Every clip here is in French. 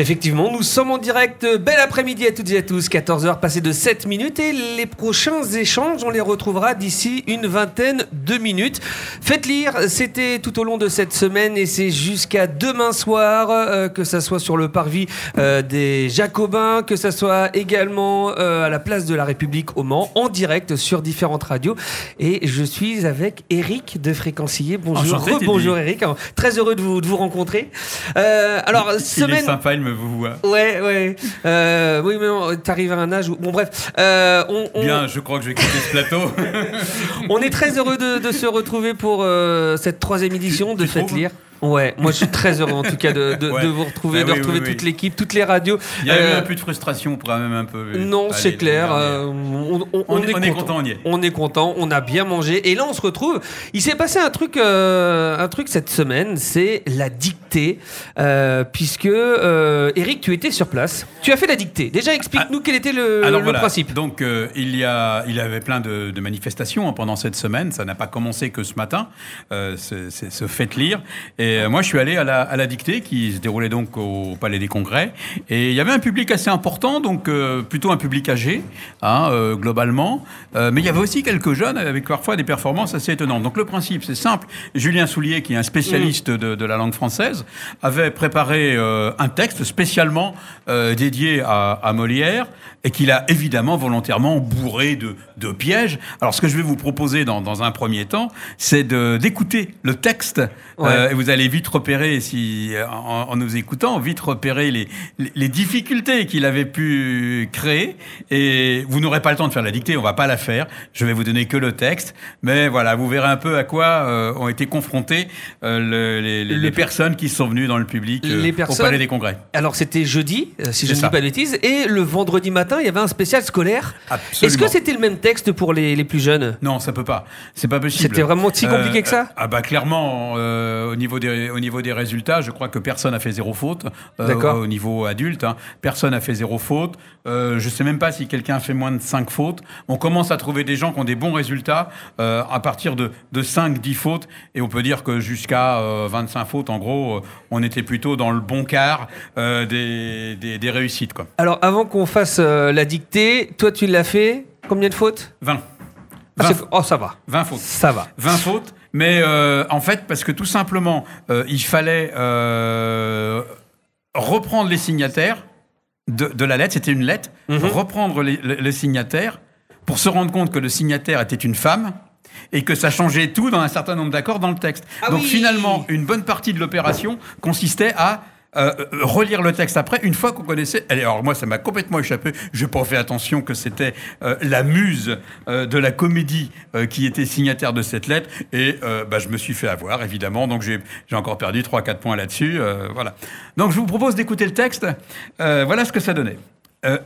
Effectivement, nous sommes en direct. Bel après-midi à toutes et à tous. 14h passées de 7 minutes et les prochains échanges, on les retrouvera d'ici une vingtaine de minutes. Faites lire, c'était tout au long de cette semaine et c'est jusqu'à demain soir, euh, que ça soit sur le parvis euh, des Jacobins, que ça soit également euh, à la place de la République au Mans, en direct sur différentes radios. Et je suis avec Eric de Fréquencier. Bonjour, Enchanté, bonjour Eric. Très heureux de vous, de vous rencontrer. Euh, alors, Il semaine. est sympa, il me voit. Ouais, ouais. Euh, oui, mais t'arrives à un âge où. Bon, bref. Euh, on, on- Bien, je crois que je vais quitter ce plateau. on est très heureux de, de se retrouver pour euh, cette troisième édition de Faites lire. Ouais, moi je suis très heureux en tout cas de, de- Ouais. de vous retrouver, Ah de oui, retrouver oui, toute l'équipe, toutes les radios. Il y a eu Euh, un peu de frustration, pour même un peu. Non, Allez, c'est clair. euh, on, on- On on est- on content. on y est. On est content, on a bien mangé. Et là, on se retrouve. Il s'est passé un truc, euh, un truc cette semaine, c'est la dictée. euh, puisque, euh, Eric, tu étais sur place. Tu as fait la dictée. Déjà, explique-nous quel était le, Alors le voilà, principe. donc euh, il y a, il y avait plein de, de manifestations hein, pendant cette semaine. Ça n'a pas commencé que ce matin, euh, ce, ce- Faites lire. Et euh, moi, je suis allé à la, à la dictée qui se déroulait donc au Palais des Congrès. Et il y avait un public assez important, donc euh, plutôt un public âgé, hein, euh, globalement. Euh, mais il y avait aussi quelques jeunes avec parfois des performances assez étonnantes. Donc le principe, c'est simple. Julien Soulier, qui est un spécialiste de, de la langue française, avait préparé un texte spécialement dédié à, à Molière et qu'il a évidemment volontairement bourré de, de pièges. Alors ce que je vais vous proposer dans, dans un premier temps, c'est d'écouter le texte Ouais. et vous allez vite repérer, si, en, en nous écoutant, vite repérer les, les, les difficultés qu'il avait pu créer. Et vous n'aurez pas le temps de faire la dictée, on va pas la faire. Je vais vous donner que le texte. Mais voilà, vous verrez un peu à quoi euh, ont été confrontés euh, le- les, personnes qui sont venues dans le public euh, Les au Palais des Congrès. Alors, c'était jeudi, euh, si je ne dis pas de bêtises. Et le vendredi matin, il y avait un spécial scolaire. Est-ce que c'était le même texte pour les, les plus jeunes? Non, ça peut pas. C'est pas possible. C'était vraiment si compliqué que ça? Ah bah clairement, au niveau des au niveau des résultats, je crois que personne n'a fait zéro faute. euh. Au niveau adulte, hein. personne n'a fait zéro faute. Euh, je sais même pas si quelqu'un a fait moins de 5 fautes. On commence à trouver des gens qui ont des bons résultats euh, à partir de, de 5, 10 fautes. Et on peut dire que jusqu'à euh, 25 fautes, en gros, euh, on était plutôt dans le bon quart euh, des, des, des réussites. Quoi. Alors, avant qu'on fasse euh, la dictée, toi, tu l'as fait Combien de fautes? 20. Ah, 20, c'est- Oh, ça va. 20 fautes. Ça va. 20 fautes, mais euh, en fait, parce que tout simplement, euh, il fallait euh, reprendre les signataires de, de la lettre, c'était une lettre, Mhm. reprendre les, les- les signataires pour se rendre compte que le signataire était une femme et que ça changeait tout dans un certain nombre d'accords dans le texte. Ah Donc oui finalement, une bonne partie de l'opération consistait à euh, euh, relire le texte après, une fois qu'on connaissait. Alors moi, ça m'a complètement échappé. Je n'ai pas fait attention que c'était euh, la muse de la comédie qui était signataire de cette lettre. Et bah, je me suis fait avoir, évidemment. Donc j'ai encore perdu 3-4 points là-dessus. voilà. Donc je vous propose d'écouter le texte. Voilà ce que ça donnait.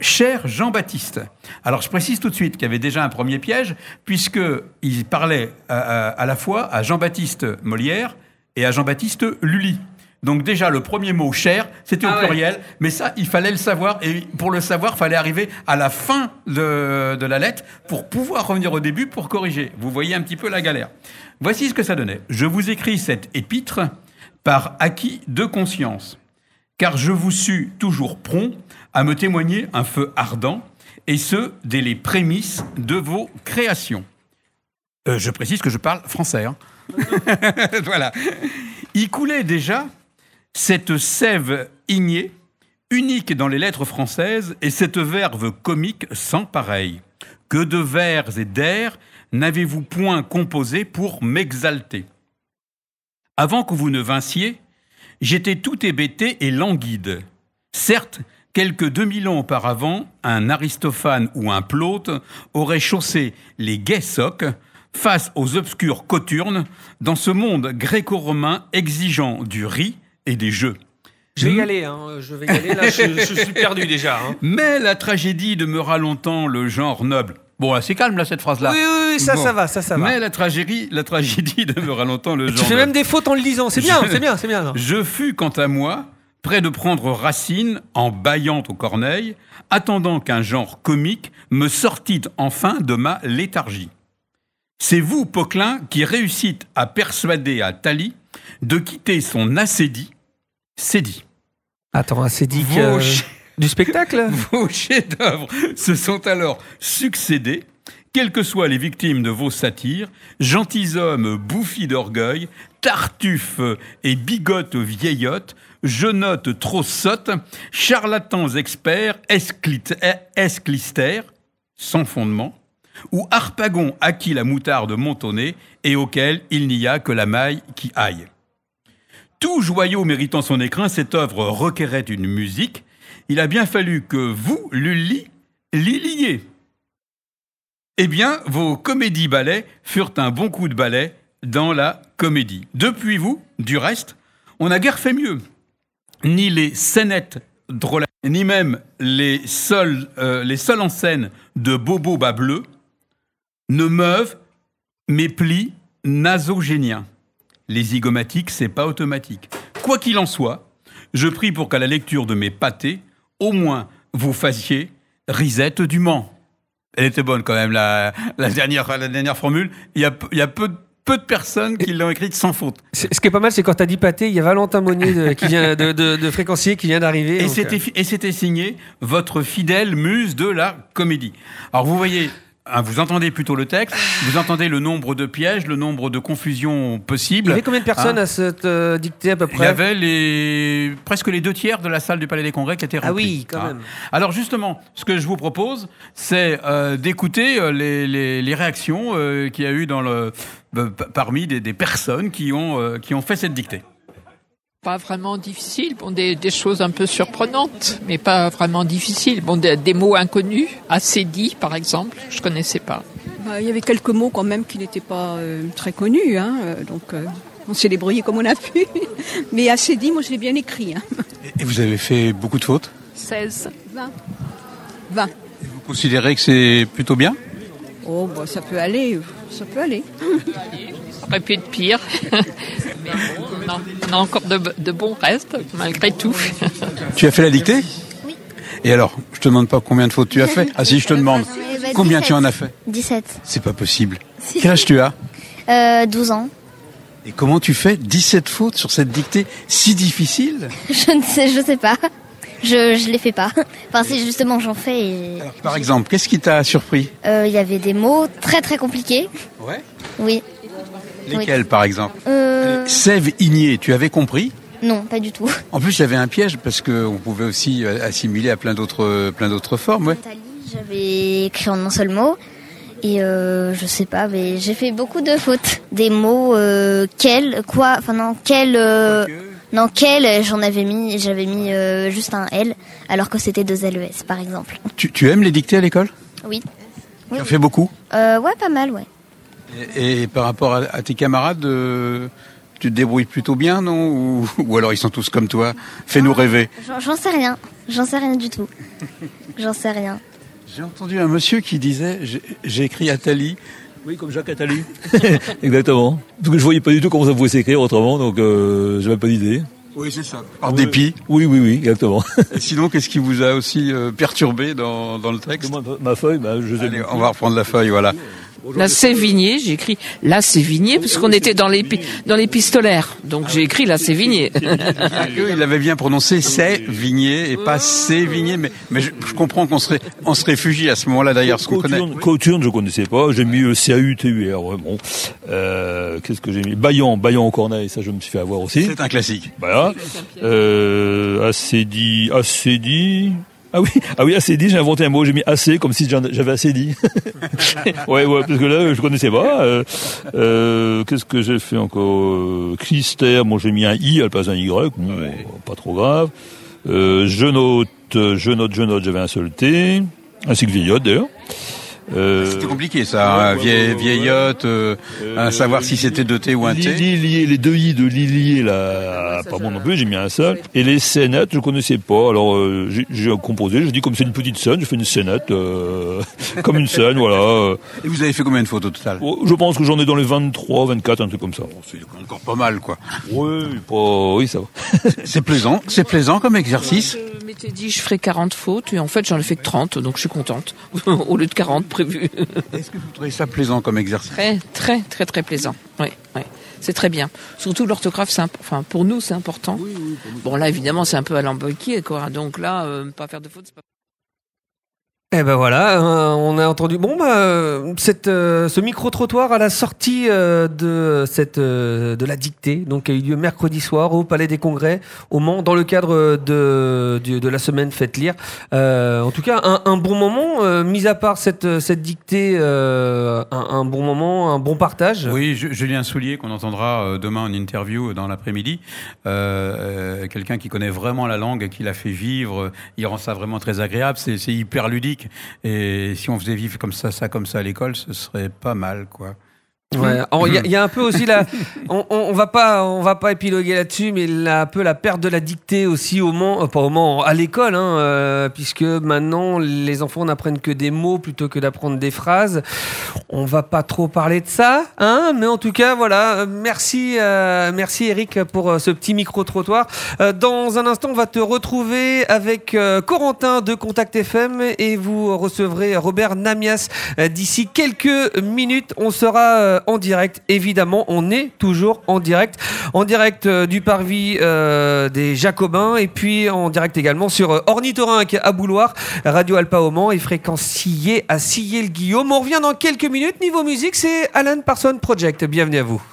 Cher Jean-Baptiste. Alors je précise tout de suite qu'il y avait déjà un premier piège, puisqu'il parlait à, à- à la fois à Jean-Baptiste Molière et à Jean-Baptiste Lully. Donc déjà, le premier mot cher, c'était Ah au ouais. pluriel, mais ça, il fallait le savoir, et pour le savoir, il fallait arriver à la fin de, de la lettre pour pouvoir revenir au début pour corriger. Vous voyez un petit peu la galère. Voici ce que ça donnait. Je vous écris cette épître par acquis de conscience car je vous sus toujours prompt à me témoigner un feu ardent, et ce, dès les prémices de vos créations. Euh, je précise que je parle français. hein. voilà. Y coulait déjà cette sève ignée, unique dans les lettres françaises, et cette verve comique sans pareil. Que de vers et d'air n'avez-vous point composé pour m'exalter? Avant que vous ne vinssiez, J'étais tout hébété et languide. Certes, quelques 2000 ans auparavant, un Aristophane ou un Plaute aurait chaussé les gais socs face aux obscures coturnes dans ce monde gréco-romain exigeant du riz et des jeux. Je vais y Hmm? aller, hein. je vais y aller. Là, je, je suis perdu déjà. hein. Mais la tragédie demeura longtemps le genre noble. Bon, c'est calme là cette phrase-là. Oui, oui, oui, ça, Bon. ça va, ça, ça va. Mais la tragédie, la tragédie demeura longtemps le tu genre fais noble. même des fautes en le lisant. C'est bien, Je- c'est bien, c'est bien. non. Je fus, quant à moi, près de prendre racine en bâillant aux corneilles, attendant qu'un genre comique me sortît enfin de ma léthargie. C'est vous, Poquelin, qui réussite à persuader à Thalie de quitter son acédie, c'est dit. Attends, c'est dit Vos que... ch- Du spectacle? Vos chefs-d'œuvre se sont alors succédés, quelles que soient les victimes de vos satires, gentilshommes bouffis d'orgueil, tartuffes et bigotes vieillottes, genottes trop sottes, charlatans experts, esclistères, sans fondement, ou harpagons à qui la moutarde nez et auquel il n'y a que la maille qui aille. Tout joyau méritant son écrin, cette œuvre requérait une musique. Il a bien fallu que vous, Lully, l'y liez. Eh bien, vos comédies-ballets furent un bon coup de balai dans la comédie. Depuis vous, du reste, on n'a guère fait mieux. Ni les scénettes drôles, ni même les seuls, euh, les en scène de Bobo bas ne meuvent mes plis nasogéniens. Les zygomatiques, c'est pas automatique. Quoi qu'il en soit, je prie pour qu'à la lecture de mes pâtés, au moins vous fassiez risette du Mans. Elle était bonne quand même, la, la dernière, la dernière formule. Il y a, peu- il y a peu, de- peu de personnes qui l'ont écrite sans faute. Ce qui est pas mal, c'est quand t'as dit pâté, il y a Valentin Monnier de, qui vient de, de, de Fréquencier qui vient d'arriver. Et donc, c'était, euh, et c'était signé votre fidèle muse de la comédie. Alors vous voyez, hein, vous entendez plutôt le texte, vous entendez le nombre de pièges, le nombre de confusions Il possibles. y avait combien de personnes Hein à cette euh, dictée à peu Il y près avait les, presque les deux tiers de la salle du Palais des Congrès qui étaient Ah remplis. oui, quand Hein. même. Alors justement, ce que je vous propose, c'est euh, d'écouter euh, les, les- les réactions euh, qu'il y a eu dans le, euh, parmi des, des personnes qui ont, euh, qui ont fait cette dictée. Pas vraiment difficile, bon, des, des choses un peu surprenantes, mais pas vraiment difficiles. Bon, des, des mots inconnus, assez dit par exemple, je connaissais pas. Bah, il y avait quelques mots quand même qui n'étaient pas euh, très connus, hein, euh, donc euh, on s'est débrouillé comme on a pu. Mais assez dit, moi je l'ai bien écrit. Hein. Et vous avez fait beaucoup de fautes? 16. 20. Vous considérez que c'est plutôt bien? Oh, bah, ça peut aller, ça peut aller. Ça aurait pu être pire. mais on a, on a encore de, de bons restes, malgré tout. Tu as fait la dictée Oui. Et alors, je te demande pas combien de fautes tu as fait. Ah si, je te demande. Combien 17. tu en as fait 17. C'est pas possible. Quel âge tu as Euh, 12 ans. Et comment tu fais 17 fautes sur cette dictée si difficile Je ne sais, je sais pas. Je, je les fais pas. Enfin, c'est justement, j'en fais et Alors, Par exemple, qu'est-ce qui t'a surpris? Euh, il y avait des mots très très compliqués. Ouais. Oui. Lesquels, par exemple? Euh, Sève Igné, tu avais compris? Non, pas du tout. En plus, il y avait un piège parce qu'on pouvait aussi euh, assimiler à plein d'autres, plein d'autres formes. Ouais. J'avais écrit en un seul mot. Et euh, je sais pas, mais j'ai fait beaucoup de fautes. Des mots, euh, quel, quoi, enfin non, quel, euh, non, quel, j'en avais mis, j'avais mis euh, juste un L, alors que c'était deux LES, par exemple. Tu, tu aimes les dictées à l'école? Oui. Tu en fais beaucoup? Euh, ouais, pas mal, ouais. Et, et par rapport à, à tes camarades, euh, tu te débrouilles plutôt bien, non? Ou, ou alors ils sont tous comme toi? Fais-nous rêver. J'en- sais rien. J'en sais rien du tout. J'en sais rien. J'ai entendu un monsieur qui disait j'ai- j'ai écrit Atali. Oui, comme Jacques Attali. Exactement. Que je voyais pas du tout comment ça pouvait s'écrire autrement, donc euh, j'avais pas d'idée. Oui, c'est ça. Par dépit. Oui, oui, oui, exactement. Et sinon, qu'est-ce qui vous a aussi euh, perturbé dans, dans le texte Moi, ma feuille, bah, je sais Allez, on va reprendre la feuille, voilà. La Sévigné, j'ai écrit la Sévigné, parce qu'on était dans les, dans les pistolaires. Donc j'ai écrit la Sévigné. Il avait bien prononcé c'est Vigné et pas c'est Vigné, mais, mais je, je comprends qu'on se, ré- on se réfugie à ce moment-là d'ailleurs, ce qu'on connaît. Coturne, je connaissais pas. J'ai mis euh, C-A-U-T-U-R, ouais, bon. Euh, qu'est-ce que j'ai mis? Bayon, Bayon au Corneille, ça je me suis fait avoir aussi. C'est un classique. Voilà. Euh, Acédi, Acédi. Ah oui, ah oui, Acédi, j'ai inventé un mot, j'ai mis assez comme si j'avais assez dit. ouais, ouais, parce que là, je connaissais pas. Euh, euh, Qu'est-ce que j'ai fait encore euh, Christère, bon, j'ai mis un I à la place d'un Y, bon, pas trop grave. Euh, je note, je note, je note, j'avais un seul T, ainsi que vieillotte d'ailleurs. Euh, C'était compliqué ça, hein, vieille, vieillotte, euh, à savoir si c'était deux T ou un T. les deux i de Lilier, là, pas bon non plus, j'ai mis un seul. Et les scénettes, je connaissais pas. Alors, euh, j'ai- j'ai composé, je dis comme c'est une petite scène, je fais une scénette, euh, comme une scène, voilà. Et vous avez fait combien de fautes au total? Oh, Je pense que j'en ai dans les 23, 24, un truc comme ça. C'est encore pas mal quoi. Oui, pas, oui, ça va. C'est plaisant, c'est plaisant comme exercice. M'étais dit je ferais 40 fautes et en fait j'en ai fait que 30, donc je suis contente. Au lieu de 40 prévu. Est-ce que vous trouvez ça plaisant comme exercice? Très, très, très, très plaisant. Oui, oui. c'est très bien. Surtout l'orthographe, c'est imp- enfin pour nous c'est important. Bon là évidemment c'est un peu à l'emboquer quoi. Donc là euh, pas faire de fautes. c'est pas- Eh ben voilà, euh, on a entendu. Bon, bah, euh, ce micro-trottoir à la sortie euh, de, la dictée, donc a eu lieu mercredi soir au Palais des Congrès, au Mans, dans le cadre de, la semaine Faites Lire. En tout cas, un, bon moment, mis à part cette, dictée, un, bon moment, un bon partage. Oui, Ju- Julien Soulier, qu'on entendra demain en interview dans l'après-midi, quelqu'un qui connaît vraiment la langue, qui l'a fait vivre, il rend ça vraiment très agréable, c'est hyper ludique. Et si on faisait vivre comme ça, ça comme ça à l'école, ce serait pas mal, quoi. Ouais. Il y, a- il y a un peu aussi la. On, on, on va pas, on va pas épiloguer là-dessus, mais la, un peu la perte de la dictée aussi au Mans, euh, pas au Mans, à l'école, hein, euh, puisque maintenant les enfants n'apprennent que des mots plutôt que d'apprendre des phrases. On va pas trop parler de ça, hein, mais en tout cas, voilà. euh, Merci, euh, merci Eric pour euh, ce petit micro trottoir. Euh, dans un instant, on va te retrouver avec euh, Corentin de Contact FM et vous recevrez Robert Namias d'ici quelques minutes. On sera euh, en direct, évidemment. On est toujours en direct, en direct euh, du parvis euh, des Jacobins et puis en direct également sur euh, Ornithorynque à Bouloir, Radio Alpa au et Fréquence à Sillé-le-Guillaume. On revient dans quelques minutes. Niveau musique, c'est Alan Parson Project. Bienvenue à vous.